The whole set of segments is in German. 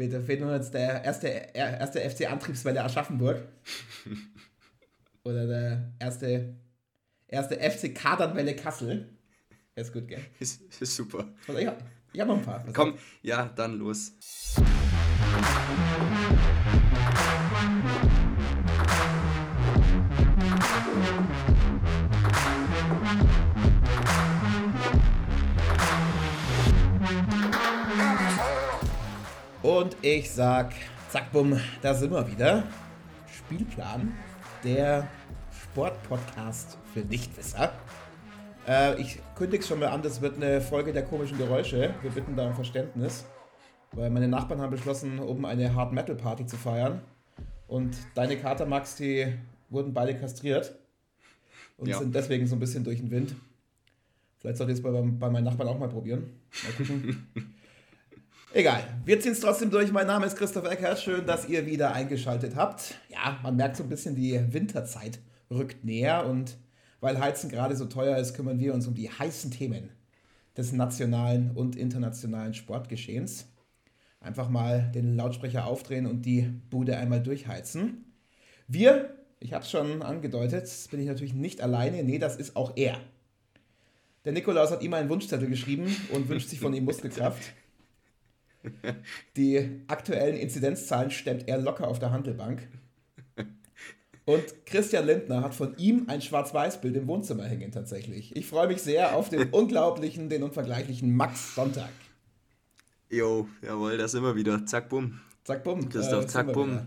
Fehlt, fehlt nur jetzt der erste, erste FC Antriebswelle Aschaffenburg. Oder der erste, erste FC Kadernwelle Kassel. ist gut, gell? Ist, ist super. Also ich habe hab noch ein paar. Was Komm, ja, dann los. Und ich sag, zack, bumm, da sind wir wieder. Spielplan, der Sportpodcast für Nichtwisser. Äh, ich kündige es schon mal an, das wird eine Folge der komischen Geräusche. Wir bitten da um Verständnis, weil meine Nachbarn haben beschlossen, oben eine Hard Metal Party zu feiern. Und deine Kater, Max, die wurden beide kastriert und ja. sind deswegen so ein bisschen durch den Wind. Vielleicht sollte ich es bei, bei meinen Nachbarn auch mal probieren. Mal gucken. Egal, wir ziehen es trotzdem durch. Mein Name ist Christoph Eckert. Schön, dass ihr wieder eingeschaltet habt. Ja, man merkt so ein bisschen, die Winterzeit rückt näher und weil Heizen gerade so teuer ist, kümmern wir uns um die heißen Themen des nationalen und internationalen Sportgeschehens. Einfach mal den Lautsprecher aufdrehen und die Bude einmal durchheizen. Wir, ich habe es schon angedeutet, bin ich natürlich nicht alleine. Nee, das ist auch er. Der Nikolaus hat ihm einen Wunschzettel geschrieben und wünscht sich von ihm Muskelkraft. Die aktuellen Inzidenzzahlen stemmt er locker auf der Handelbank. Und Christian Lindner hat von ihm ein Schwarz-Weiß-Bild im Wohnzimmer hängen tatsächlich. Ich freue mich sehr auf den unglaublichen, den unvergleichlichen Max Sonntag. Jo, jawohl, da sind wir wieder. Zack, bumm. Zack, bumm. Christoph, äh, zack, bumm.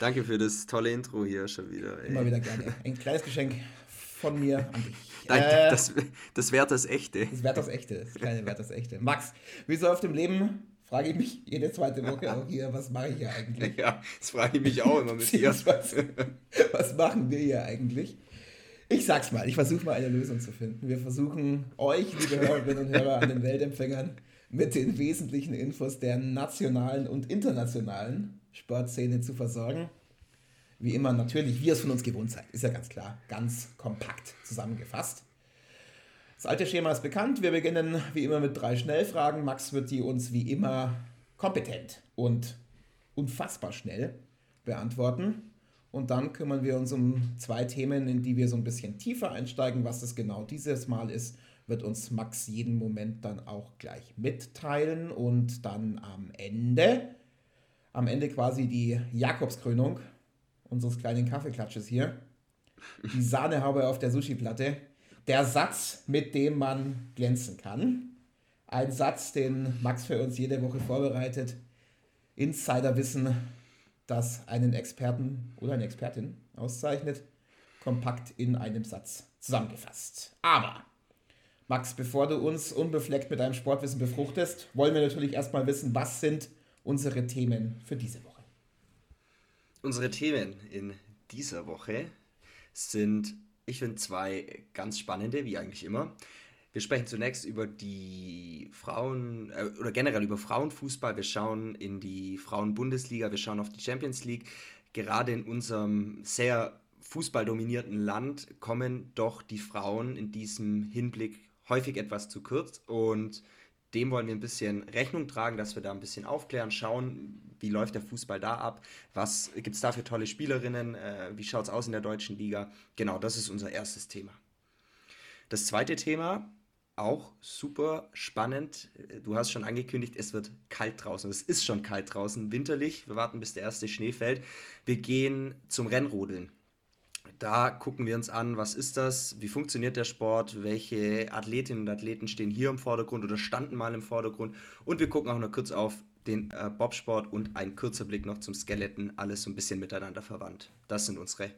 Danke für das tolle Intro hier schon wieder. Ey. Immer wieder gerne. Ein kleines Geschenk von mir an dich. Danke, äh, das, das währt das Echte. Das währt das Echte. Das kleine währt das Echte. Max, wie so auf dem Leben frage ich mich jede zweite Woche auch hier, was mache ich hier eigentlich? Ja, das frage ich mich auch immer mit dir. was machen wir hier eigentlich? Ich sag's mal, ich versuche mal eine Lösung zu finden. Wir versuchen euch, liebe Hörerinnen und Hörer an den Weltempfängern, mit den wesentlichen Infos der nationalen und internationalen Sportszene zu versorgen. Wie immer natürlich, wie ihr es von uns gewohnt seid, ist ja ganz klar, ganz kompakt zusammengefasst. Das alte Schema ist bekannt. Wir beginnen wie immer mit drei Schnellfragen. Max wird die uns wie immer kompetent und unfassbar schnell beantworten. Und dann kümmern wir uns um zwei Themen, in die wir so ein bisschen tiefer einsteigen. Was das genau dieses Mal ist, wird uns Max jeden Moment dann auch gleich mitteilen. Und dann am Ende, am Ende quasi die Jakobskrönung unseres kleinen Kaffeeklatsches hier. Die Sahnehaube auf der Sushi-Platte der Satz, mit dem man glänzen kann. Ein Satz, den Max für uns jede Woche vorbereitet. Insiderwissen, das einen Experten oder eine Expertin auszeichnet, kompakt in einem Satz zusammengefasst. Aber, Max, bevor du uns unbefleckt mit deinem Sportwissen befruchtest, wollen wir natürlich erstmal wissen, was sind unsere Themen für diese Woche? Unsere Themen in dieser Woche sind ich finde zwei ganz spannende, wie eigentlich immer. Wir sprechen zunächst über die Frauen äh, oder generell über Frauenfußball. Wir schauen in die Frauenbundesliga, wir schauen auf die Champions League. Gerade in unserem sehr fußballdominierten Land kommen doch die Frauen in diesem Hinblick häufig etwas zu kurz und dem wollen wir ein bisschen Rechnung tragen, dass wir da ein bisschen aufklären, schauen, wie läuft der Fußball da ab, was gibt es da für tolle Spielerinnen, äh, wie schaut es aus in der deutschen Liga. Genau, das ist unser erstes Thema. Das zweite Thema, auch super spannend. Du hast schon angekündigt, es wird kalt draußen. Es ist schon kalt draußen, winterlich. Wir warten, bis der erste Schnee fällt. Wir gehen zum Rennrodeln. Da gucken wir uns an, was ist das, wie funktioniert der Sport, welche Athletinnen und Athleten stehen hier im Vordergrund oder standen mal im Vordergrund. Und wir gucken auch noch kurz auf den äh, Bobsport und ein kurzer Blick noch zum Skeleton, alles so ein bisschen miteinander verwandt. Das sind unsere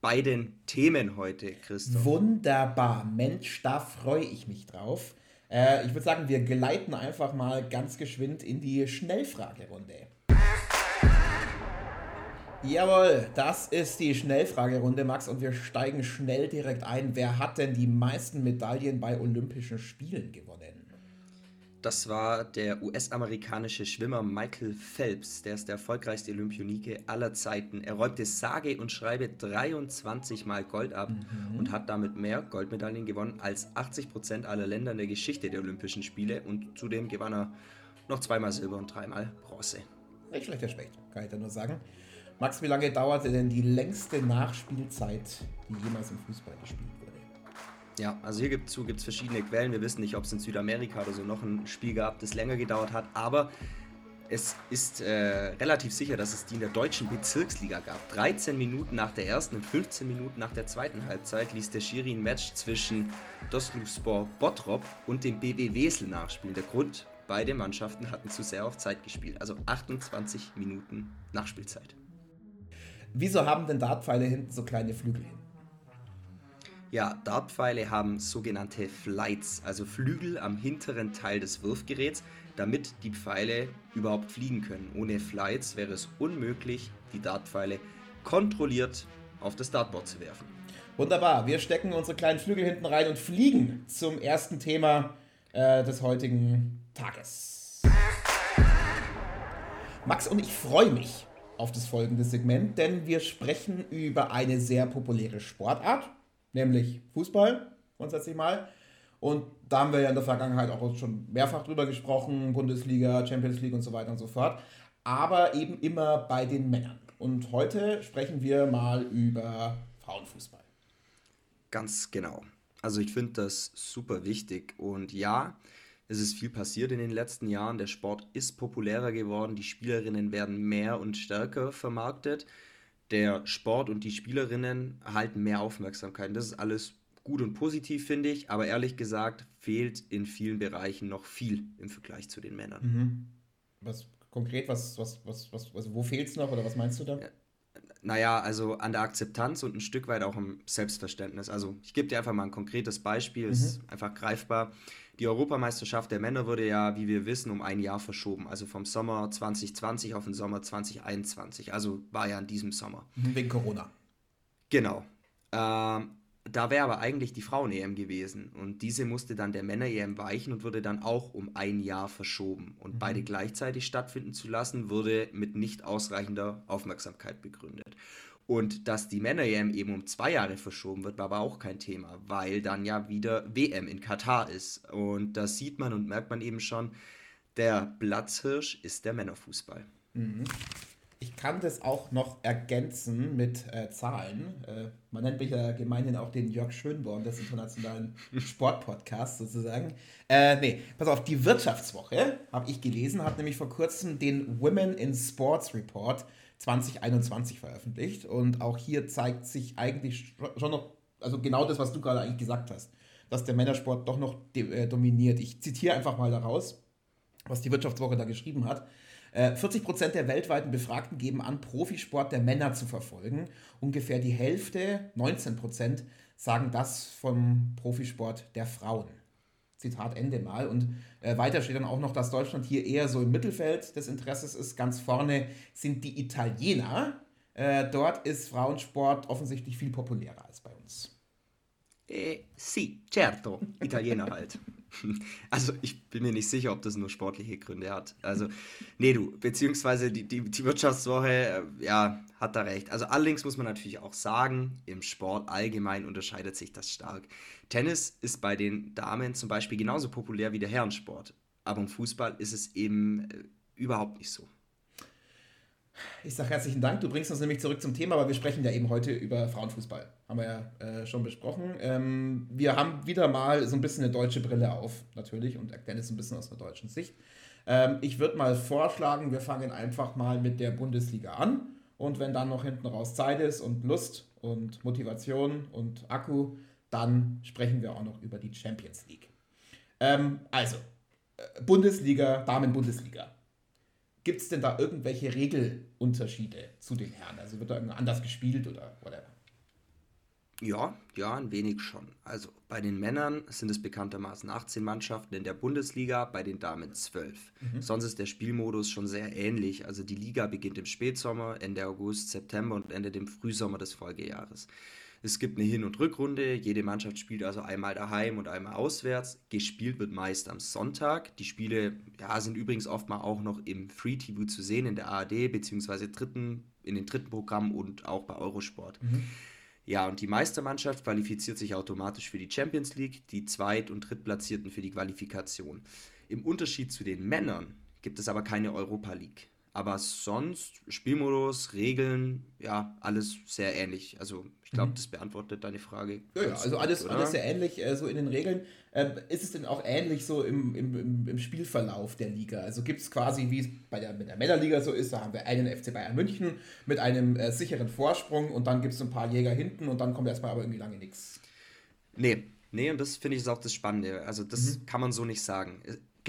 beiden Themen heute, Christoph. Wunderbar, Mensch, da freue ich mich drauf. Äh, ich würde sagen, wir gleiten einfach mal ganz geschwind in die Schnellfragerunde. Jawohl, das ist die Schnellfragerunde, Max, und wir steigen schnell direkt ein. Wer hat denn die meisten Medaillen bei Olympischen Spielen gewonnen? Das war der US-amerikanische Schwimmer Michael Phelps. Der ist der erfolgreichste Olympionike aller Zeiten. Er räumte sage und schreibe 23 Mal Gold ab mhm. und hat damit mehr Goldmedaillen gewonnen als 80 Prozent aller Länder in der Geschichte der Olympischen Spiele. Und zudem gewann er noch zweimal Silber und dreimal Bronze. nicht schlechter Specht, kann ich da nur sagen. Max, wie lange dauerte denn die längste Nachspielzeit, die jemals im Fußball gespielt wurde? Ja, also hier gibt es verschiedene Quellen. Wir wissen nicht, ob es in Südamerika oder so noch ein Spiel gab, das länger gedauert hat. Aber es ist äh, relativ sicher, dass es die in der deutschen Bezirksliga gab. 13 Minuten nach der ersten und 15 Minuten nach der zweiten Halbzeit ließ der Schiri ein Match zwischen Dosluvspor Bottrop und dem BW Wesel nachspielen. Der Grund, beide Mannschaften hatten zu sehr auf Zeit gespielt. Also 28 Minuten Nachspielzeit. Wieso haben denn Dartpfeile hinten so kleine Flügel hin? Ja, Dartpfeile haben sogenannte Flights, also Flügel am hinteren Teil des Wurfgeräts damit die Pfeile überhaupt fliegen können. Ohne Flights wäre es unmöglich, die Dartpfeile kontrolliert auf das Dartboard zu werfen. Wunderbar, wir stecken unsere kleinen Flügel hinten rein und fliegen zum ersten Thema äh, des heutigen Tages. Max und ich freue mich auf das folgende Segment, denn wir sprechen über eine sehr populäre Sportart, nämlich Fußball, grundsätzlich mal. Und da haben wir ja in der Vergangenheit auch schon mehrfach drüber gesprochen, Bundesliga, Champions League und so weiter und so fort. Aber eben immer bei den Männern. Und heute sprechen wir mal über Frauenfußball. Ganz genau. Also ich finde das super wichtig. Und ja, es ist viel passiert in den letzten Jahren. Der Sport ist populärer geworden. Die Spielerinnen werden mehr und stärker vermarktet. Der Sport und die Spielerinnen erhalten mehr Aufmerksamkeit. Das ist alles gut und positiv, finde ich, aber ehrlich gesagt fehlt in vielen Bereichen noch viel im Vergleich zu den Männern. Mhm. Was konkret, was, was, was, was, also wo fehlt es noch oder was meinst du da? Ja, naja, also an der Akzeptanz und ein Stück weit auch im Selbstverständnis. Also ich gebe dir einfach mal ein konkretes Beispiel, mhm. ist einfach greifbar. Die Europameisterschaft der Männer wurde ja, wie wir wissen, um ein Jahr verschoben. Also vom Sommer 2020 auf den Sommer 2021. Also war ja in diesem Sommer. Mhm, wegen Corona. Genau. Ähm, da wäre aber eigentlich die Frauen-EM gewesen und diese musste dann der Männer-EM weichen und wurde dann auch um ein Jahr verschoben. Und mhm. beide gleichzeitig stattfinden zu lassen, wurde mit nicht ausreichender Aufmerksamkeit begründet. Und dass die Männer-EM eben um zwei Jahre verschoben wird, war aber auch kein Thema, weil dann ja wieder WM in Katar ist. Und da sieht man und merkt man eben schon, der Platzhirsch ist der Männerfußball. Mhm. Ich kann das auch noch ergänzen mit äh, Zahlen. Äh, man nennt mich ja gemeinhin auch den Jörg Schönborn des internationalen Sportpodcasts sozusagen. Äh, nee, pass auf, die Wirtschaftswoche, habe ich gelesen, hat nämlich vor kurzem den Women in Sports Report 2021 veröffentlicht. Und auch hier zeigt sich eigentlich schon noch, also genau das, was du gerade eigentlich gesagt hast, dass der Männersport doch noch äh, dominiert. Ich zitiere einfach mal daraus, was die Wirtschaftswoche da geschrieben hat. 40 äh, Prozent der weltweiten Befragten geben an, Profisport der Männer zu verfolgen. Ungefähr die Hälfte, 19 Prozent, sagen das vom Profisport der Frauen. Zitat Ende mal. Und äh, weiter steht dann auch noch, dass Deutschland hier eher so im Mittelfeld des Interesses ist. Ganz vorne sind die Italiener. Äh, dort ist Frauensport offensichtlich viel populärer als bei uns. Eh, sì, certo. Italiener halt. Also ich bin mir nicht sicher, ob das nur sportliche Gründe hat. Also, nee, du, beziehungsweise die, die, die Wirtschaftswoche, äh, ja, hat da recht. Also allerdings muss man natürlich auch sagen, im Sport allgemein unterscheidet sich das stark. Tennis ist bei den Damen zum Beispiel genauso populär wie der Herrensport. Aber im Fußball ist es eben äh, überhaupt nicht so. Ich sage herzlichen Dank. Du bringst uns nämlich zurück zum Thema, aber wir sprechen ja eben heute über Frauenfußball. Haben wir ja äh, schon besprochen. Ähm, wir haben wieder mal so ein bisschen eine deutsche Brille auf, natürlich, und erklären es ein bisschen aus einer deutschen Sicht. Ähm, ich würde mal vorschlagen, wir fangen einfach mal mit der Bundesliga an. Und wenn dann noch hinten raus Zeit ist und Lust und Motivation und Akku, dann sprechen wir auch noch über die Champions League. Ähm, also, äh, Bundesliga, Damen-Bundesliga. Gibt es denn da irgendwelche Regelunterschiede zu den Herren? Also wird da irgendwo anders gespielt oder whatever? Ja, ja, ein wenig schon. Also bei den Männern sind es bekanntermaßen 18 Mannschaften in der Bundesliga, bei den Damen 12. Mhm. Sonst ist der Spielmodus schon sehr ähnlich. Also die Liga beginnt im Spätsommer, Ende August, September und endet im Frühsommer des Folgejahres. Es gibt eine Hin- und Rückrunde. Jede Mannschaft spielt also einmal daheim und einmal auswärts. Gespielt wird meist am Sonntag. Die Spiele ja, sind übrigens oft mal auch noch im Free TV zu sehen, in der ARD bzw. Dritten, in den dritten Programmen und auch bei Eurosport. Mhm. Ja, und die Meistermannschaft qualifiziert sich automatisch für die Champions League, die Zweit- und Drittplatzierten für die Qualifikation. Im Unterschied zu den Männern gibt es aber keine Europa League. Aber sonst, Spielmodus, Regeln, ja, alles sehr ähnlich. Also ich glaube, mhm. das beantwortet deine Frage. Ja, ja also alles, alles sehr ähnlich, äh, so in den Regeln. Ähm, ist es denn auch ähnlich so im, im, im Spielverlauf der Liga? Also gibt es quasi, wie es bei der, mit der Männerliga so ist, da haben wir einen FC Bayern München mit einem äh, sicheren Vorsprung und dann gibt es ein paar Jäger hinten und dann kommt erstmal aber irgendwie lange nichts. Nee, nee, und das finde ich ist auch das Spannende. Also das mhm. kann man so nicht sagen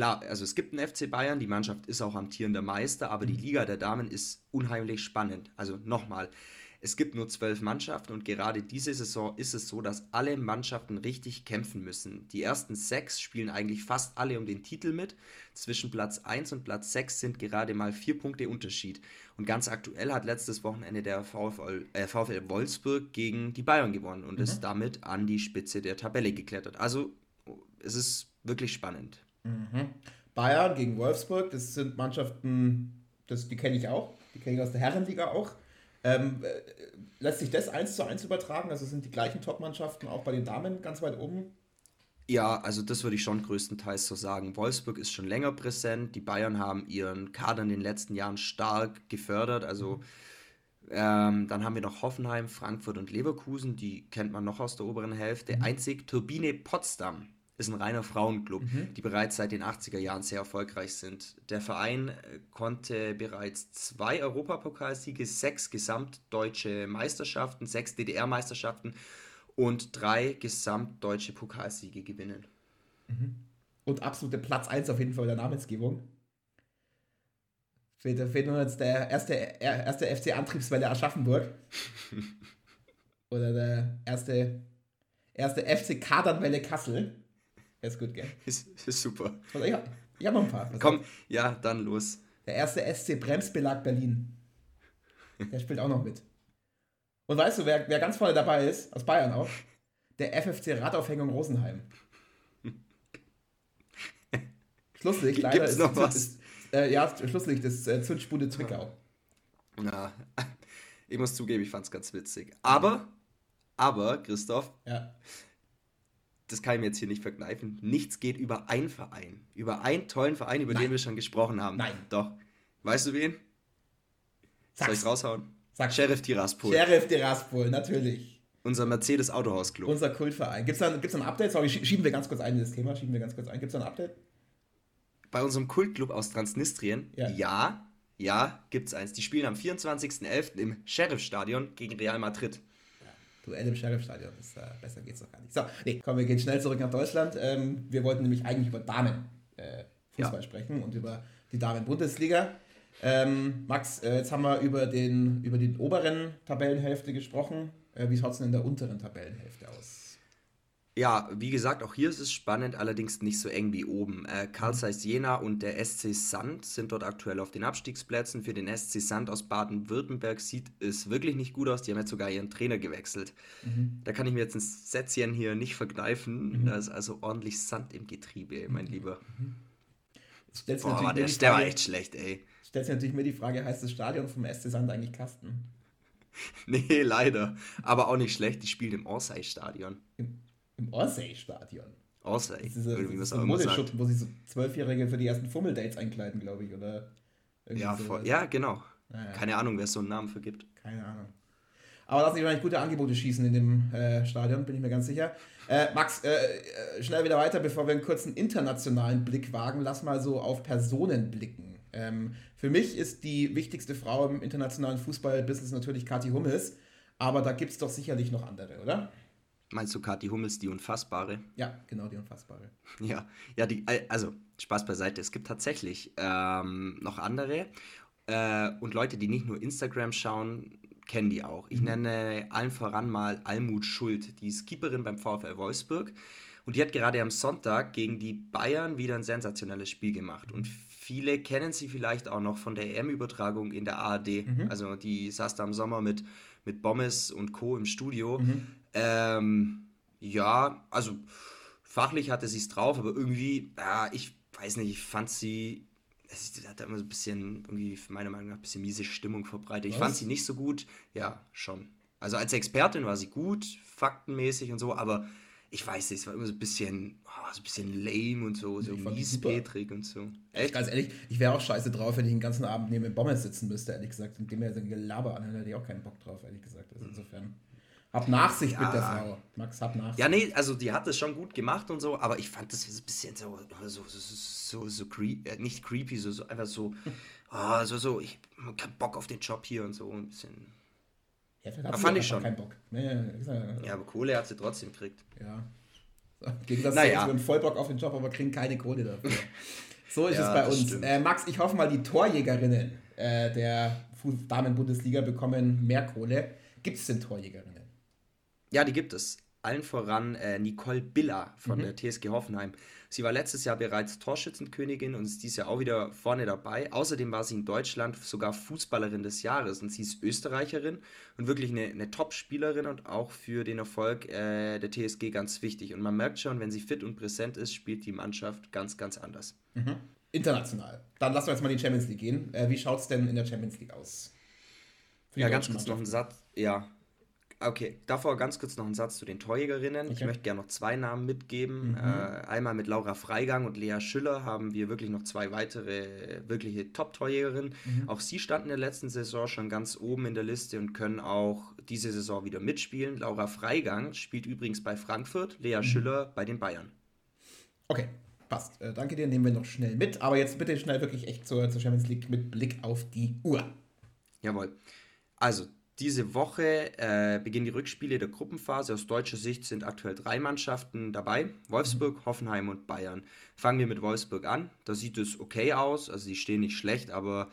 klar, also es gibt einen FC Bayern, die Mannschaft ist auch amtierender Meister, aber die mhm. Liga der Damen ist unheimlich spannend. Also nochmal, es gibt nur zwölf Mannschaften und gerade diese Saison ist es so, dass alle Mannschaften richtig kämpfen müssen. Die ersten sechs spielen eigentlich fast alle um den Titel mit. Zwischen Platz 1 und Platz 6 sind gerade mal vier Punkte Unterschied. Und ganz aktuell hat letztes Wochenende der VfL, äh, VfL Wolfsburg gegen die Bayern gewonnen und mhm. ist damit an die Spitze der Tabelle geklettert. Also es ist wirklich spannend. Mhm. Bayern gegen Wolfsburg, das sind Mannschaften, das, die kenne ich auch, die kenne ich aus der Herrenliga auch. Ähm, äh, lässt sich das eins zu eins übertragen? Also sind die gleichen Top-Mannschaften auch bei den Damen ganz weit oben? Ja, also das würde ich schon größtenteils so sagen. Wolfsburg ist schon länger präsent. Die Bayern haben ihren Kader in den letzten Jahren stark gefördert. Also ähm, dann haben wir noch Hoffenheim, Frankfurt und Leverkusen. Die kennt man noch aus der oberen Hälfte. Mhm. Einzig Turbine Potsdam ist ein reiner Frauenclub, mhm. die bereits seit den 80er Jahren sehr erfolgreich sind. Der Verein äh, konnte bereits zwei Europapokalsiege, sechs gesamtdeutsche Meisterschaften, sechs DDR-Meisterschaften und drei gesamtdeutsche Pokalsiege gewinnen. Mhm. Und absolute Platz 1 auf jeden Fall der Namensgebung. Fehlt, fehlt nur jetzt der erste, erste FC Antriebswelle Aschaffenburg. Oder der erste, erste FC Kadernwelle Kassel. Ist gut, gell? Ist, ist super. Also ich, ich habe noch ein paar. Was Komm, ja, dann los. Der erste SC Bremsbelag Berlin. Der spielt auch noch mit. Und weißt du, wer, wer ganz vorne dabei ist, aus Bayern auch? Der FFC Radaufhängung Rosenheim. Schlusslicht, leider. Gibt's noch ist, was? Ist, äh, ja, Schlusslicht ist äh, Zündspule Zwickau. Na, ich muss zugeben, ich fand es ganz witzig. Aber, aber, Christoph, ja das kann ich mir jetzt hier nicht verkneifen, nichts geht über einen Verein. Über einen tollen Verein, über Nein. den wir schon gesprochen haben. Nein. Doch. Weißt du wen? Sag's. Soll ich raushauen? Sag's. Sheriff Tiraspol. Sheriff Tiraspol, natürlich. Unser Mercedes Autohaus Club. Unser Kultverein. Gibt es da, gibt's ein Update? Sorry, schieben wir ganz kurz ein in das Thema. Schieben wir ganz kurz ein. Gibt es da ein Update? Bei unserem Kultclub aus Transnistrien, ja, ja, ja gibt es eins. Die spielen am 24.11. im Sheriff-Stadion gegen Real Madrid. Duell im Sheriff-Stadion. Äh, besser geht's doch gar nicht. So, nee, komm, wir gehen schnell zurück nach Deutschland. Ähm, wir wollten nämlich eigentlich über Damen äh, Fußball ja. sprechen und über die Damen-Bundesliga. Ähm, Max, äh, jetzt haben wir über den, über den oberen Tabellenhälfte gesprochen. Äh, wie schaut es denn in der unteren Tabellenhälfte aus? Ja, wie gesagt, auch hier ist es spannend, allerdings nicht so eng wie oben. Äh, Karl Zeiss Jena und der SC Sand sind dort aktuell auf den Abstiegsplätzen. Für den SC Sand aus Baden-Württemberg sieht es wirklich nicht gut aus. Die haben jetzt sogar ihren Trainer gewechselt. Mhm. Da kann ich mir jetzt ein Sätzchen hier nicht vergreifen. Mhm. Da ist also ordentlich Sand im Getriebe, mein mhm. Lieber. Mhm. Boah, der, der war echt schlecht, ey. Stellt sich natürlich mir die Frage, heißt das Stadion vom SC Sand eigentlich Kasten? nee, leider. Aber auch nicht schlecht, die spielt im Orsay-Stadion. Im Orsay-Stadion. Orsay, das ist irgendwie was wo sich so Zwölfjährige für die ersten Fummeldates einkleiden, glaube ich, oder? Ja, voll, ja, genau. Naja. Keine Ahnung, wer es so einen Namen vergibt. Keine Ahnung. Aber lassen sich wahrscheinlich gute Angebote schießen in dem äh, Stadion, bin ich mir ganz sicher. Äh, Max, äh, äh, schnell wieder weiter, bevor wir einen kurzen internationalen Blick wagen. Lass mal so auf Personen blicken. Ähm, für mich ist die wichtigste Frau im internationalen Fußballbusiness natürlich Kathi Hummels, aber da gibt es doch sicherlich noch andere, oder? Meinst du Kathi Hummels, die Unfassbare? Ja, genau, die Unfassbare. Ja, ja die, also Spaß beiseite. Es gibt tatsächlich ähm, noch andere äh, und Leute, die nicht nur Instagram schauen, kennen die auch. Ich mhm. nenne allen voran mal Almut Schuld, die ist Keeperin beim VfL Wolfsburg und die hat gerade am Sonntag gegen die Bayern wieder ein sensationelles Spiel gemacht und viele kennen sie vielleicht auch noch von der EM-Übertragung in der ARD. Mhm. Also die saß da im Sommer mit, mit Bommes und Co. im Studio. Mhm. Ähm, ja, also fachlich hatte sie es drauf, aber irgendwie, ja, ich weiß nicht, ich fand sie, sie hat immer so ein bisschen, irgendwie, meiner Meinung nach, ein bisschen miese Stimmung verbreitet. Ich Was? fand sie nicht so gut, ja, schon. Also als Expertin war sie gut, faktenmäßig und so, aber ich weiß nicht, es war immer so ein bisschen, oh, so ein bisschen lame und so, so miespetrig und so. Echt? Ganz ehrlich, ich wäre auch scheiße drauf, wenn ich den ganzen Abend neben dem Bommes sitzen müsste, ehrlich gesagt. Und dem mir so ein Gelaber an, hätte ich auch keinen Bock drauf, ehrlich gesagt. Also insofern. Hab Nachsicht ja. mit der Frau. Max, hab Nachsicht. Ja, nee, also die hat das schon gut gemacht und so, aber ich fand das ein bisschen so, so, so, so, so creepy, äh, nicht creepy, so, so einfach so, oh, so, so, ich hab keinen Bock auf den Job hier und so, ein bisschen. Ja, hat fand ich schon. Keinen Bock. Nee, ja, ja, aber Kohle hat sie trotzdem gekriegt. Ja. Im Gegensatz naja. uns, voll Bock auf den Job, aber kriegen keine Kohle dafür. So ist ja, es bei uns. Äh, Max, ich hoffe mal, die Torjägerinnen äh, der Damen-Bundesliga bekommen mehr Kohle. Gibt es denn Torjägerinnen? Ja, die gibt es. Allen voran äh, Nicole Biller von mhm. der TSG Hoffenheim. Sie war letztes Jahr bereits Torschützenkönigin und ist dieses Jahr auch wieder vorne dabei. Außerdem war sie in Deutschland sogar Fußballerin des Jahres und sie ist Österreicherin und wirklich eine, eine Top-Spielerin und auch für den Erfolg äh, der TSG ganz wichtig. Und man merkt schon, wenn sie fit und präsent ist, spielt die Mannschaft ganz, ganz anders. Mhm. International. Dann lassen wir jetzt mal in die Champions League gehen. Äh, wie schaut es denn in der Champions League aus? Ja, ganz kurz noch ein Satz. Ja, Okay, davor ganz kurz noch ein Satz zu den Torjägerinnen. Okay. Ich möchte gerne noch zwei Namen mitgeben. Mhm. Äh, einmal mit Laura Freigang und Lea Schüller haben wir wirklich noch zwei weitere wirkliche Top-Torjägerinnen. Mhm. Auch sie standen in der letzten Saison schon ganz oben in der Liste und können auch diese Saison wieder mitspielen. Laura Freigang spielt übrigens bei Frankfurt, Lea mhm. Schüller bei den Bayern. Okay, passt. Äh, danke dir, nehmen wir noch schnell mit. Aber jetzt bitte schnell wirklich echt zur, zur Champions League mit Blick auf die Uhr. Jawohl. Also, diese Woche äh, beginnen die Rückspiele der Gruppenphase. Aus deutscher Sicht sind aktuell drei Mannschaften dabei: Wolfsburg, mhm. Hoffenheim und Bayern. Fangen wir mit Wolfsburg an. Da sieht es okay aus. Also, sie stehen nicht schlecht, aber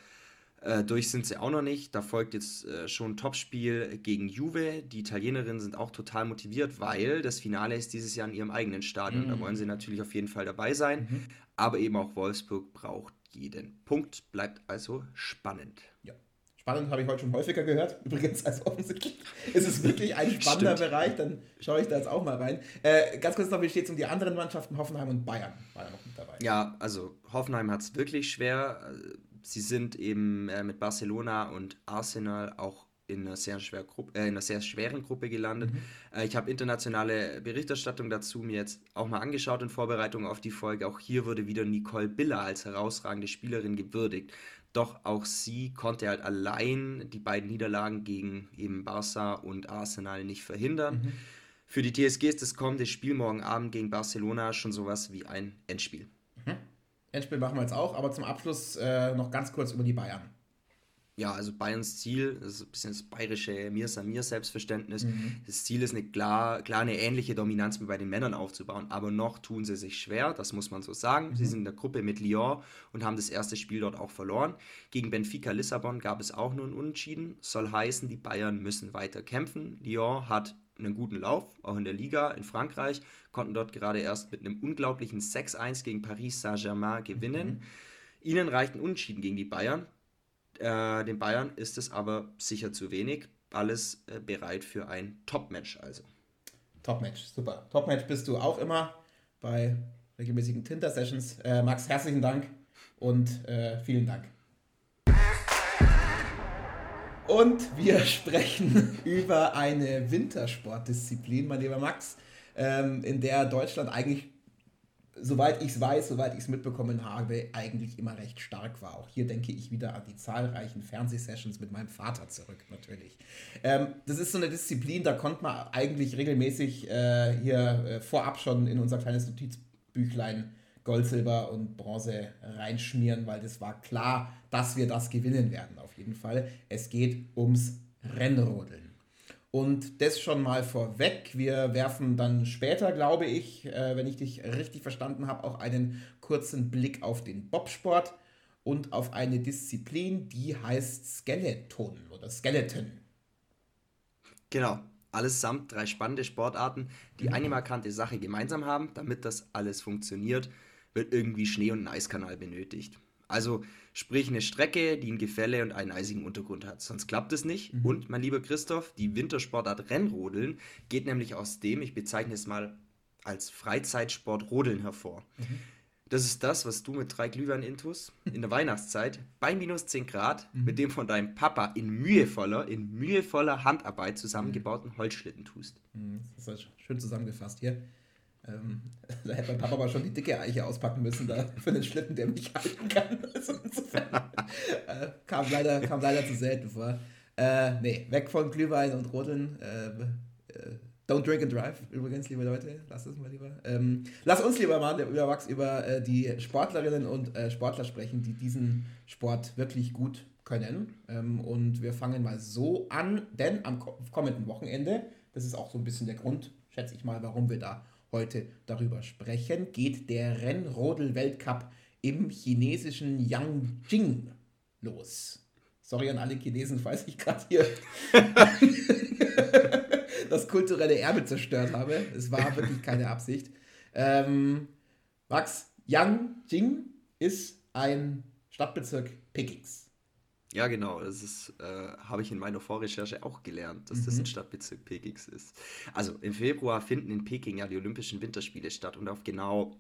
äh, durch sind sie auch noch nicht. Da folgt jetzt äh, schon ein Topspiel gegen Juve. Die Italienerinnen sind auch total motiviert, weil das Finale ist dieses Jahr in ihrem eigenen Stadion. Mhm. Da wollen sie natürlich auf jeden Fall dabei sein. Mhm. Aber eben auch Wolfsburg braucht jeden Punkt. Bleibt also spannend. Ja. Spannend habe ich heute schon häufiger gehört. Übrigens, also offensichtlich ist es wirklich ein spannender Stimmt. Bereich. Dann schaue ich da jetzt auch mal rein. Äh, ganz kurz noch, wie steht es um die anderen Mannschaften? Hoffenheim und Bayern ja noch mit dabei. Ja, also Hoffenheim hat es wirklich schwer. Sie sind eben äh, mit Barcelona und Arsenal auch in einer sehr, schwer Gruppe, äh, in einer sehr schweren Gruppe gelandet. Mhm. Äh, ich habe internationale Berichterstattung dazu mir jetzt auch mal angeschaut in Vorbereitung auf die Folge. Auch hier wurde wieder Nicole Biller als herausragende Spielerin gewürdigt. Doch auch sie konnte halt allein die beiden Niederlagen gegen eben Barca und Arsenal nicht verhindern. Mhm. Für die TSG ist das kommende Spiel morgen Abend gegen Barcelona schon sowas wie ein Endspiel. Mhm. Endspiel machen wir jetzt auch, aber zum Abschluss äh, noch ganz kurz über die Bayern ja, also Bayerns Ziel, das ist ein bisschen das bayerische Mir Samir Selbstverständnis. Mhm. Das Ziel ist eine klar, klar eine ähnliche Dominanz wie bei den Männern aufzubauen, aber noch tun sie sich schwer, das muss man so sagen. Mhm. Sie sind in der Gruppe mit Lyon und haben das erste Spiel dort auch verloren. Gegen Benfica Lissabon gab es auch nur ein Unentschieden. Soll heißen, die Bayern müssen weiter kämpfen. Lyon hat einen guten Lauf, auch in der Liga in Frankreich, konnten dort gerade erst mit einem unglaublichen 6-1 gegen Paris Saint-Germain gewinnen. Mhm. Ihnen reicht ein Unentschieden gegen die Bayern. Äh, den Bayern ist es aber sicher zu wenig. Alles äh, bereit für ein Top-Match also. Top-Match, super. Top-Match bist du auch immer bei regelmäßigen Tinter-Sessions. Äh, Max, herzlichen Dank und äh, vielen Dank. Und wir sprechen über eine Wintersportdisziplin, mein lieber Max, ähm, in der Deutschland eigentlich soweit ich es weiß, soweit ich es mitbekommen habe, eigentlich immer recht stark war. Auch hier denke ich wieder an die zahlreichen Fernsehsessions mit meinem Vater zurück, natürlich. Ähm, das ist so eine Disziplin, da konnte man eigentlich regelmäßig äh, hier äh, vorab schon in unser kleines Notizbüchlein Gold, Silber und Bronze reinschmieren, weil das war klar, dass wir das gewinnen werden, auf jeden Fall. Es geht ums Rennrodeln. Und das schon mal vorweg. Wir werfen dann später, glaube ich, äh, wenn ich dich richtig verstanden habe, auch einen kurzen Blick auf den Bobsport und auf eine Disziplin, die heißt Skeleton oder Skeleton. Genau, allesamt drei spannende Sportarten, die mhm. eine markante Sache gemeinsam haben. Damit das alles funktioniert, wird irgendwie Schnee und ein Eiskanal benötigt. Also sprich eine Strecke, die ein Gefälle und einen eisigen Untergrund hat. Sonst klappt es nicht. Mhm. Und, mein lieber Christoph, die Wintersportart Rennrodeln geht nämlich aus dem, ich bezeichne es mal als Freizeitsport Rodeln hervor. Mhm. Das ist das, was du mit drei Glühwein-Intus in der Weihnachtszeit bei minus 10 Grad mhm. mit dem von deinem Papa in mühevoller, in mühevoller Handarbeit zusammengebauten Holzschlitten tust. Mhm. Das ist schön zusammengefasst hier. Ähm, da hätte mein Papa aber schon die dicke Eiche auspacken müssen, da für den Schlitten, der mich halten kann. Also insofern, äh, kam, leider, kam leider zu selten vor. Äh, nee, weg von Glühwein und Rodeln. Äh, äh, don't drink and drive, übrigens, liebe Leute. Lasst es mal lieber. Ähm, lass uns lieber mal über Max über äh, die Sportlerinnen und äh, Sportler sprechen, die diesen Sport wirklich gut können. Ähm, und wir fangen mal so an, denn am kommenden Wochenende, das ist auch so ein bisschen der Grund, schätze ich mal, warum wir da heute darüber sprechen, geht der Rennrodel-Weltcup im chinesischen Yangjing los. Sorry an alle Chinesen, falls ich gerade hier das kulturelle Erbe zerstört habe. Es war wirklich keine Absicht. Ähm, Max, Yangjing ist ein Stadtbezirk Pekings. Ja, genau. Das ist, äh, habe ich in meiner Vorrecherche auch gelernt, dass mhm. das ein Stadtbezirk Pekings ist. Also im Februar finden in Peking ja die Olympischen Winterspiele statt und auf genau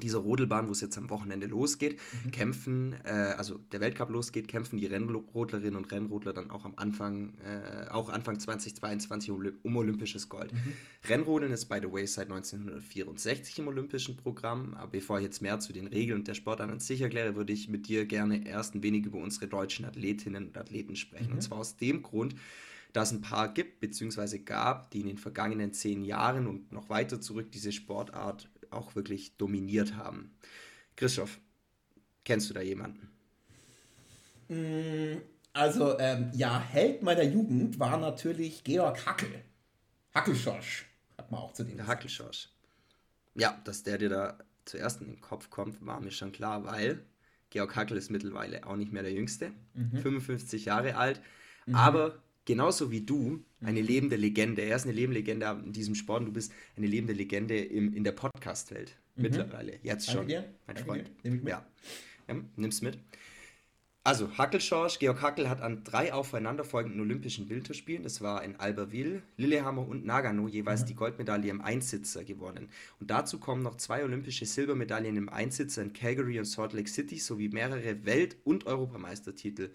dieser Rodelbahn, wo es jetzt am Wochenende losgeht, mhm. kämpfen, äh, also der Weltcup losgeht, kämpfen die Rennrodlerinnen und Rennrodler dann auch am Anfang, äh, auch Anfang 2022 um olympisches Gold. Mhm. Rennrodeln ist, by the way, seit 1964 im olympischen Programm. Aber bevor ich jetzt mehr zu den Regeln und der Sportart an sich erkläre, würde ich mit dir gerne erst ein wenig über unsere deutschen Athletinnen und Athleten sprechen. Mhm. Und zwar aus dem Grund, dass es ein paar gibt bzw. gab, die in den vergangenen zehn Jahren und noch weiter zurück diese Sportart auch wirklich dominiert haben. Christoph, kennst du da jemanden? Mm, also, ähm, ja, Held meiner Jugend war natürlich Georg Hackel. Hackelschorsch, hat man auch zu dem. Der Hackelschorsch. Ja, dass der dir da zuerst in den Kopf kommt, war mir schon klar, weil Georg Hackel ist mittlerweile auch nicht mehr der Jüngste, mhm. 55 Jahre alt, mhm. aber genauso wie du eine mhm. lebende Legende. Er ist eine lebende Legende in diesem Sport und du bist eine lebende Legende im, in der Podcast-Welt mhm. mittlerweile. Jetzt schon, Danke mein Freund. Nimm ich mit. Ja. ja, nimm's mit. Also, Hackelschorsch, Georg Hackel hat an drei aufeinanderfolgenden Olympischen Winterspielen, das war in Albertville, Lillehammer und Nagano, jeweils mhm. die Goldmedaille im Einsitzer gewonnen. Und dazu kommen noch zwei olympische Silbermedaillen im Einsitzer in Calgary und Salt Lake City sowie mehrere Welt- und Europameistertitel.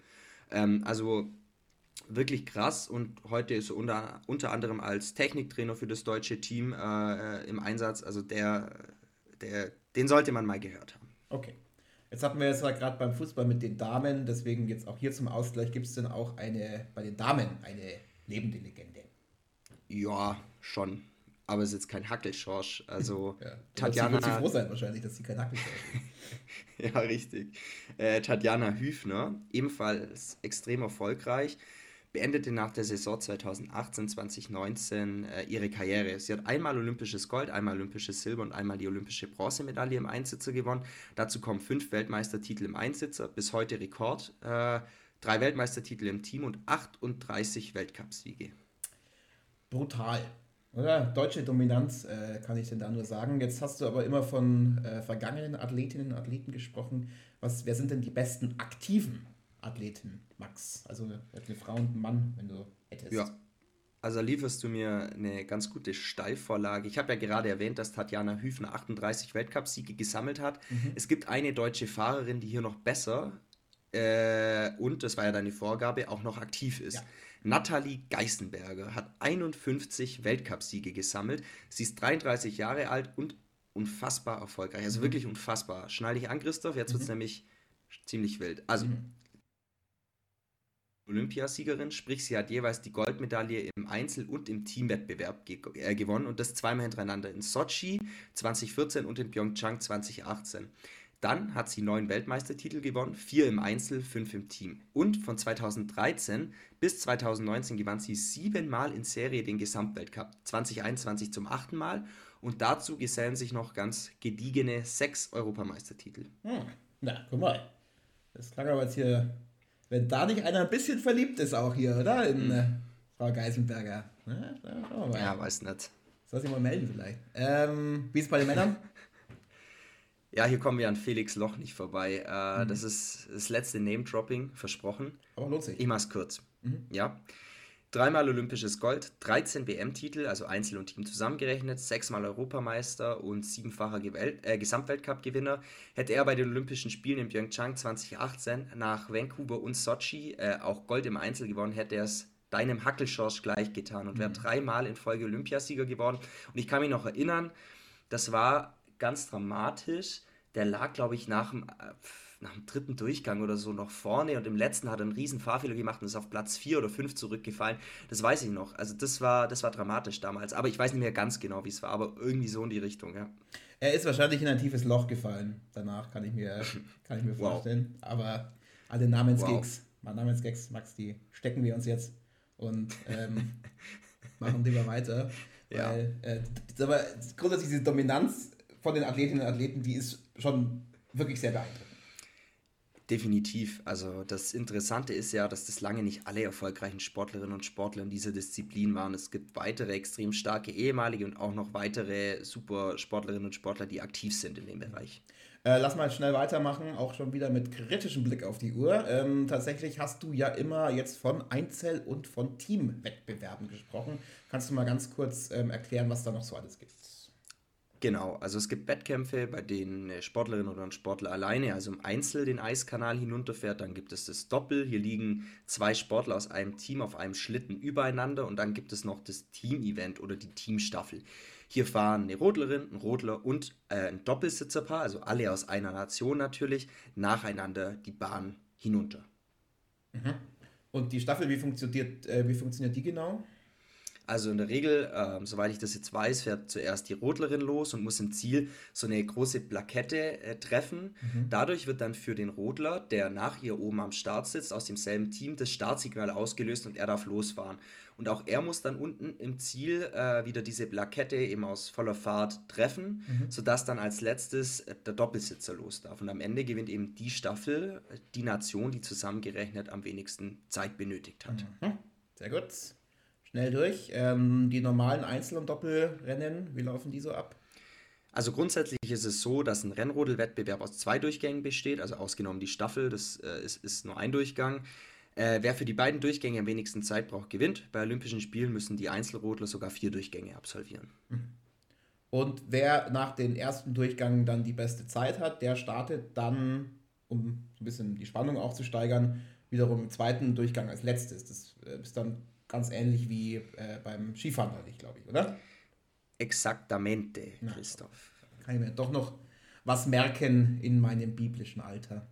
Ähm, also wirklich krass und heute ist er unter, unter anderem als Techniktrainer für das deutsche Team äh, im Einsatz. Also der, der, den sollte man mal gehört haben. Okay. Jetzt hatten wir es ja gerade beim Fußball mit den Damen, deswegen jetzt auch hier zum Ausgleich gibt es denn auch eine, bei den Damen eine lebende Legende. Ja, schon. Aber es ist jetzt kein Hackelschorsch. Also ja, Tatjana. Sie froh sein wahrscheinlich, dass sie kein Hackelschorsch ist. ja, richtig. Äh, Tatjana Hüfner, ebenfalls extrem erfolgreich beendete nach der Saison 2018-2019 äh, ihre Karriere. Sie hat einmal olympisches Gold, einmal olympisches Silber und einmal die olympische Bronzemedaille im Einsitzer gewonnen. Dazu kommen fünf Weltmeistertitel im Einsitzer, bis heute Rekord, äh, drei Weltmeistertitel im Team und 38 Weltcupsiege. Brutal. Oder? Deutsche Dominanz, äh, kann ich denn da nur sagen. Jetzt hast du aber immer von äh, vergangenen Athletinnen und Athleten gesprochen. Was, wer sind denn die besten aktiven Athleten, Max? Also eine Frau und ein Mann, wenn du hättest. Ja. Also lieferst du mir eine ganz gute Steilvorlage. Ich habe ja gerade erwähnt, dass Tatjana Hüfner 38 Weltcupsiege gesammelt hat. Mhm. Es gibt eine deutsche Fahrerin, die hier noch besser äh, und, das war ja deine Vorgabe, auch noch aktiv ist. Ja. Nathalie Geißenberger hat 51 Weltcupsiege gesammelt. Sie ist 33 Jahre alt und unfassbar erfolgreich. Also mhm. wirklich unfassbar. Schnall dich an, Christoph, jetzt mhm. wird es nämlich ziemlich wild. Also, mhm. Olympiasiegerin, sprich sie hat jeweils die Goldmedaille im Einzel- und im Teamwettbewerb ge äh, gewonnen und das zweimal hintereinander in Sochi 2014 und in Pyeongchang 2018. Dann hat sie neun Weltmeistertitel gewonnen, vier im Einzel, fünf im Team. Und von 2013 bis 2019 gewann sie siebenmal in Serie den Gesamtweltcup, 2021 zum achten Mal und dazu gesellen sich noch ganz gediegene sechs Europameistertitel. Hm. Na, guck mal. Das klang aber jetzt hier wenn da nicht einer ein bisschen verliebt ist auch hier, oder? In äh, Frau Geisenberger. Ne? Ja, ja, weiß nicht. Soll sich mal melden vielleicht. Ähm, wie ist es bei den Männern? Ja, hier kommen wir an Felix Loch nicht vorbei. Äh, mhm. Das ist das letzte Name-Dropping, versprochen. Aber lohnt sich. Ich mach's kurz. Mhm. Ja. Dreimal olympisches Gold, 13 WM-Titel, also Einzel und Team zusammengerechnet, sechsmal Europameister und siebenfacher äh, Gesamtweltcup-Gewinner. Hätte er bei den Olympischen Spielen in Pyeongchang 2018 nach Vancouver und Sochi äh, auch Gold im Einzel gewonnen, hätte er es deinem Hackelschorsch gleich getan und wäre mhm. dreimal in Folge Olympiasieger geworden. Und ich kann mich noch erinnern, Das war ganz dramatisch. Der lag, glaube ich, nach dem, äh, nach dem dritten Durchgang oder so noch vorne und im letzten hat er einen riesen Fahrfehler gemacht und ist auf Platz 4 oder 5 zurückgefallen. Das weiß ich noch. Also das war, das war dramatisch damals. Aber ich weiß nicht mehr ganz genau, wie es war, aber irgendwie so in die Richtung, ja. Er ist wahrscheinlich in ein tiefes Loch gefallen. Danach kann ich mir, kann ich mir vorstellen. Wow. Aber alle Namensgags, wow. Namensgags, Max, die stecken wir uns jetzt und ähm, machen lieber weiter. Ja. Weil, äh, aber grundsätzlich diese Dominanz von den Athletinnen und Athleten, die ist schon wirklich sehr beeindruckend. Definitiv. Also das Interessante ist ja, dass das lange nicht alle erfolgreichen Sportlerinnen und Sportler in dieser Disziplin waren. Es gibt weitere extrem starke ehemalige und auch noch weitere super Sportlerinnen und Sportler, die aktiv sind in dem Bereich. Äh, lass mal schnell weitermachen, auch schon wieder mit kritischem Blick auf die Uhr. Ähm, tatsächlich hast du ja immer jetzt von Einzel- und von Teamwettbewerben gesprochen. Kannst du mal ganz kurz ähm, erklären, was da noch so alles gibt? Genau, also es gibt Wettkämpfe, bei denen Sportlerinnen oder ein Sportler alleine, also im Einzel den Eiskanal hinunterfährt. Dann gibt es das Doppel. Hier liegen zwei Sportler aus einem Team auf einem Schlitten übereinander. Und dann gibt es noch das Team-Event oder die Teamstaffel. Hier fahren eine Rodlerin, ein Rodler und äh, ein Doppelsitzerpaar, also alle aus einer Nation natürlich, nacheinander die Bahn hinunter. Mhm. Und die Staffel, wie funktioniert, äh, wie funktioniert die genau? Also in der Regel, ähm, soweit ich das jetzt weiß, fährt zuerst die Rodlerin los und muss im Ziel so eine große Plakette äh, treffen. Mhm. Dadurch wird dann für den Rodler, der nach ihr oben am Start sitzt, aus demselben Team das Startsignal ausgelöst und er darf losfahren. Und auch er muss dann unten im Ziel äh, wieder diese Plakette eben aus voller Fahrt treffen, mhm. sodass dann als letztes äh, der Doppelsitzer los darf. Und am Ende gewinnt eben die Staffel, äh, die Nation, die zusammengerechnet am wenigsten Zeit benötigt hat. Mhm. Sehr gut. Schnell durch. Ähm, die normalen Einzel- und Doppelrennen, wie laufen die so ab? Also grundsätzlich ist es so, dass ein Rennrodelwettbewerb aus zwei Durchgängen besteht, also ausgenommen die Staffel, das äh, ist, ist nur ein Durchgang. Äh, wer für die beiden Durchgänge am wenigsten Zeit braucht, gewinnt. Bei Olympischen Spielen müssen die Einzelrodler sogar vier Durchgänge absolvieren. Mhm. Und wer nach dem ersten Durchgang dann die beste Zeit hat, der startet dann, um ein bisschen die Spannung auch zu steigern, wiederum im zweiten Durchgang als letztes. Das äh, ist dann ganz ähnlich wie äh, beim Skifahren neulich, glaube ich, oder? Exaktamente, Christoph. Na, kann ich mir doch noch was merken in meinem biblischen Alter.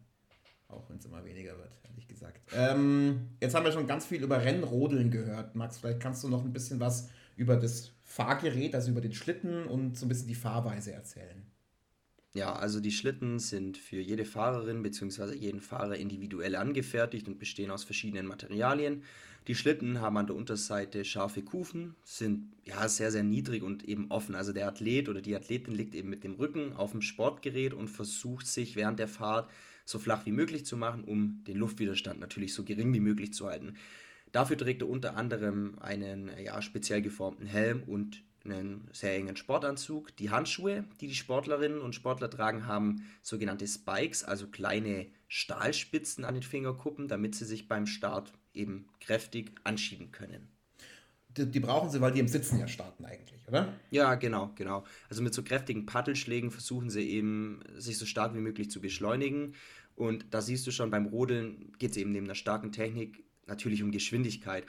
Auch wenn es immer weniger wird, ehrlich gesagt. Ähm, jetzt haben wir schon ganz viel über Rennrodeln gehört. Max, vielleicht kannst du noch ein bisschen was über das Fahrgerät, also über den Schlitten und so ein bisschen die Fahrweise erzählen. Ja, also die Schlitten sind für jede Fahrerin bzw. jeden Fahrer individuell angefertigt und bestehen aus verschiedenen Materialien. Die Schlitten haben an der Unterseite scharfe Kufen, sind ja sehr, sehr niedrig und eben offen. Also der Athlet oder die Athletin liegt eben mit dem Rücken auf dem Sportgerät und versucht sich während der Fahrt so flach wie möglich zu machen, um den Luftwiderstand natürlich so gering wie möglich zu halten. Dafür trägt er unter anderem einen ja, speziell geformten Helm und einen sehr engen Sportanzug. Die Handschuhe, die die Sportlerinnen und Sportler tragen, haben sogenannte Spikes, also kleine Stahlspitzen an den Fingerkuppen, damit sie sich beim Start eben kräftig anschieben können. Die, die, brauchen sie, weil die im Sitzen ja starten eigentlich, oder? Ja, genau, genau. Also mit so kräftigen Paddelschlägen versuchen sie eben, sich so stark wie möglich zu beschleunigen. Und da siehst du schon, beim Rodeln geht es eben neben einer starken Technik natürlich um Geschwindigkeit.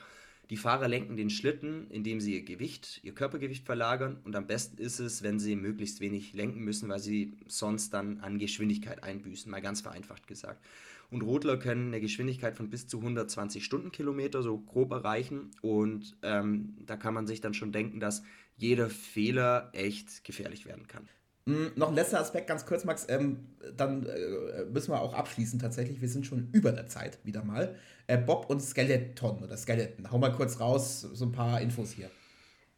Die Fahrer lenken den Schlitten, indem sie ihr Gewicht, ihr Körpergewicht verlagern und am besten ist es, wenn sie möglichst wenig lenken müssen, weil sie sonst dann an Geschwindigkeit einbüßen, mal ganz vereinfacht gesagt. Und Rodler können eine Geschwindigkeit von bis zu 120 Stundenkilometer so grob erreichen und ähm, da kann man sich dann schon denken, dass jeder Fehler echt gefährlich werden kann. Mm, noch ein letzter Aspekt, ganz kurz, Max. Ähm, dann äh, müssen wir auch abschließen tatsächlich. Wir sind schon über der Zeit wieder mal. Äh, Bob und Skeleton oder Skeleton. Hau mal kurz raus, so ein paar Infos hier.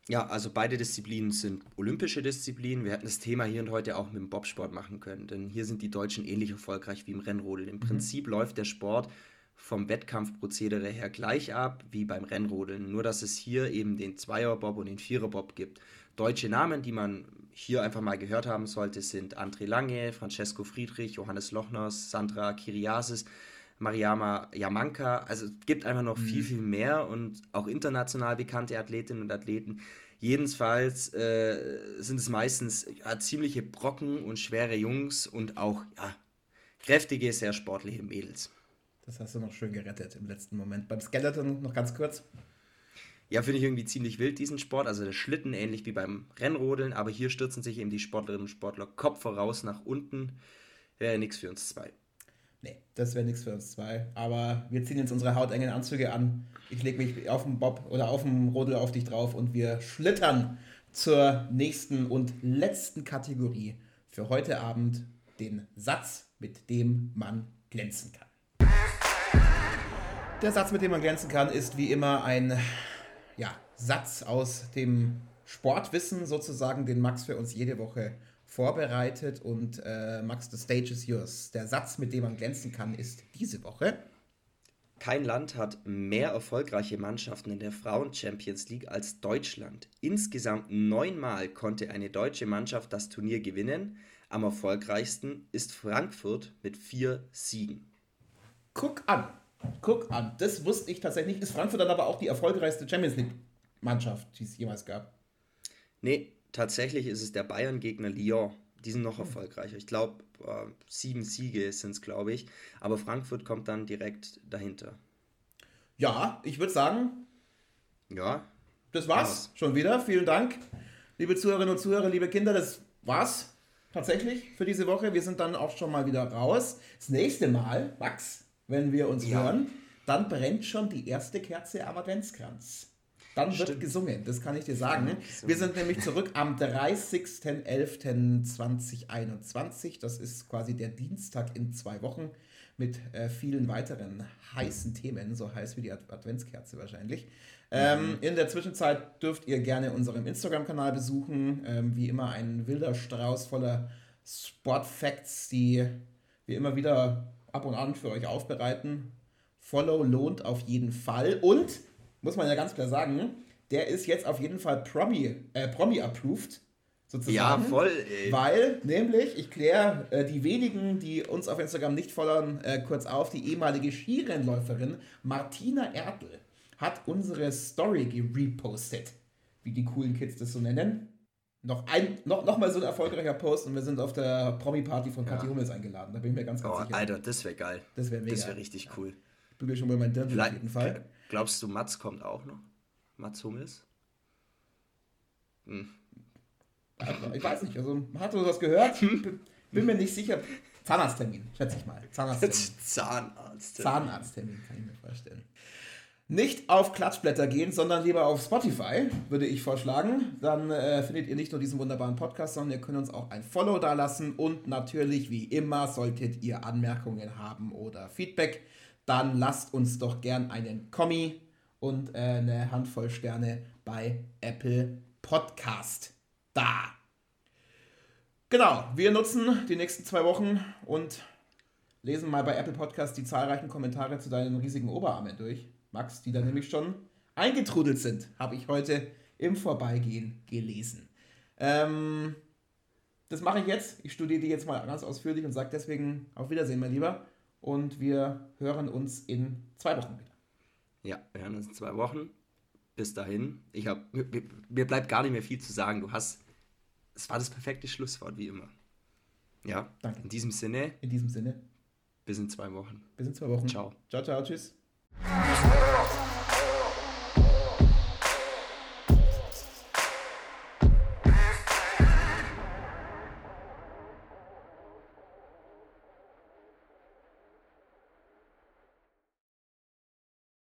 Ja, also beide Disziplinen sind olympische Disziplinen. Wir hätten das Thema hier und heute auch mit dem Bobsport machen können, denn hier sind die Deutschen ähnlich erfolgreich wie im Rennrodeln. Im mhm. Prinzip läuft der Sport vom Wettkampfprozedere her gleich ab wie beim Rennrodeln, nur dass es hier eben den Zweierbob und den Viererbob gibt. Deutsche Namen, die man hier einfach mal gehört haben sollte, sind André Lange, Francesco Friedrich, Johannes Lochners, Sandra Kiriasis, Mariama Yamanka. Also es gibt einfach noch mhm. viel, viel mehr und auch international bekannte Athletinnen und Athleten. Jedenfalls äh, sind es meistens ja, ziemliche Brocken und schwere Jungs und auch ja, kräftige, sehr sportliche Mädels. Das hast du noch schön gerettet im letzten Moment. Beim Skeleton noch ganz kurz. Ja, finde ich irgendwie ziemlich wild, diesen Sport. Also der Schlitten ähnlich wie beim Rennrodeln, aber hier stürzen sich eben die Sportlerinnen und Sportler Kopf voraus nach unten. Wäre nichts für uns zwei. Nee, das wäre nichts für uns zwei. Aber wir ziehen jetzt unsere hautengen Anzüge an. Ich lege mich auf den Bob oder auf den Rodel auf dich drauf und wir schlittern zur nächsten und letzten Kategorie für heute Abend den Satz, mit dem man glänzen kann. Der Satz, mit dem man glänzen kann, ist wie immer ein ja, Satz aus dem Sportwissen sozusagen, den Max für uns jede Woche vorbereitet. Und äh, Max, the stage is yours. Der Satz, mit dem man glänzen kann, ist diese Woche. Kein Land hat mehr erfolgreiche Mannschaften in der Frauen-Champions League als Deutschland. Insgesamt neunmal konnte eine deutsche Mannschaft das Turnier gewinnen. Am erfolgreichsten ist Frankfurt mit vier Siegen. Guck an. Guck an. Das wusste ich tatsächlich. Ist Frankfurt dann aber auch die erfolgreichste Champions League-Mannschaft, die es jemals gab? Nee, tatsächlich ist es der Bayern-Gegner Lyon. Die sind noch erfolgreicher. Ich glaube, äh, sieben Siege sind es, glaube ich. Aber Frankfurt kommt dann direkt dahinter. Ja, ich würde sagen. Ja. Das war's ja. schon wieder. Vielen Dank, liebe Zuhörerinnen und Zuhörer, liebe Kinder. Das war's tatsächlich für diese Woche. Wir sind dann auch schon mal wieder raus. Das nächste Mal, Max, wenn wir uns ja. hören, dann brennt schon die erste Kerze am Adventskranz. Dann wird Stimmt. gesungen, das kann ich dir sagen. Wir sind nämlich zurück am 30.11.2021. Das ist quasi der Dienstag in zwei Wochen mit äh, vielen weiteren heißen Themen, so heiß wie die Adventskerze wahrscheinlich. Ähm, mhm. in der Zwischenzeit dürft ihr gerne unseren Instagram-Kanal besuchen. Ähm, wie immer ein wilder Strauß voller Sport-Facts, die wir immer wieder ab und an für euch aufbereiten. Follow lohnt auf jeden Fall. Und muss man ja ganz klar sagen, der ist jetzt auf jeden Fall Promi, äh, Promi approved. Sozusagen, ja, voll. Ey. Weil, nämlich, ich kläre äh, die wenigen, die uns auf Instagram nicht folgen, äh, kurz auf, die ehemalige Skirennläuferin Martina Ertl hat unsere Story gerepostet, wie die coolen Kids das so nennen. Noch, ein, noch, noch mal so ein erfolgreicher Post und wir sind auf der Promi-Party von Kathi ja. Hummels eingeladen. Da bin ich mir ganz, ganz oh, sicher. Alter, das wäre geil. Das wäre mega. Das wäre richtig cool. Ich bügel schon mal mein Dirndl auf jeden Fall. Glaubst du, Mats kommt auch noch? Mats Hummels? Hm. Ich weiß nicht, also hat du was gehört? Bin mir nicht sicher. Zahnarzttermin, schätze ich mal. Zahnarzttermin. Zahnarzttermin. Zahnarzttermin, kann ich mir vorstellen. Nicht auf Klatschblätter gehen, sondern lieber auf Spotify, würde ich vorschlagen. Dann äh, findet ihr nicht nur diesen wunderbaren Podcast, sondern ihr könnt uns auch ein Follow da lassen. Und natürlich, wie immer, solltet ihr Anmerkungen haben oder Feedback dann lasst uns doch gern einen Kommi und äh, eine Handvoll Sterne bei Apple Podcast da. Genau, wir nutzen die nächsten zwei Wochen und lesen mal bei Apple Podcast die zahlreichen Kommentare zu deinen riesigen Oberarmen durch. Max, die da nämlich schon eingetrudelt sind, habe ich heute im Vorbeigehen gelesen. Ähm, das mache ich jetzt. Ich studiere die jetzt mal ganz ausführlich und sage deswegen auf Wiedersehen, mein Lieber und wir hören uns in zwei Wochen wieder. Ja, wir hören uns in zwei Wochen. Bis dahin. Ich hab, mir, mir bleibt gar nicht mehr viel zu sagen. Du hast, es war das perfekte Schlusswort, wie immer. Ja, Danke. in diesem Sinne. In diesem Sinne. Bis in zwei Wochen. Bis in zwei Wochen. Ciao. Ciao, ciao, tschüss. 你什么都没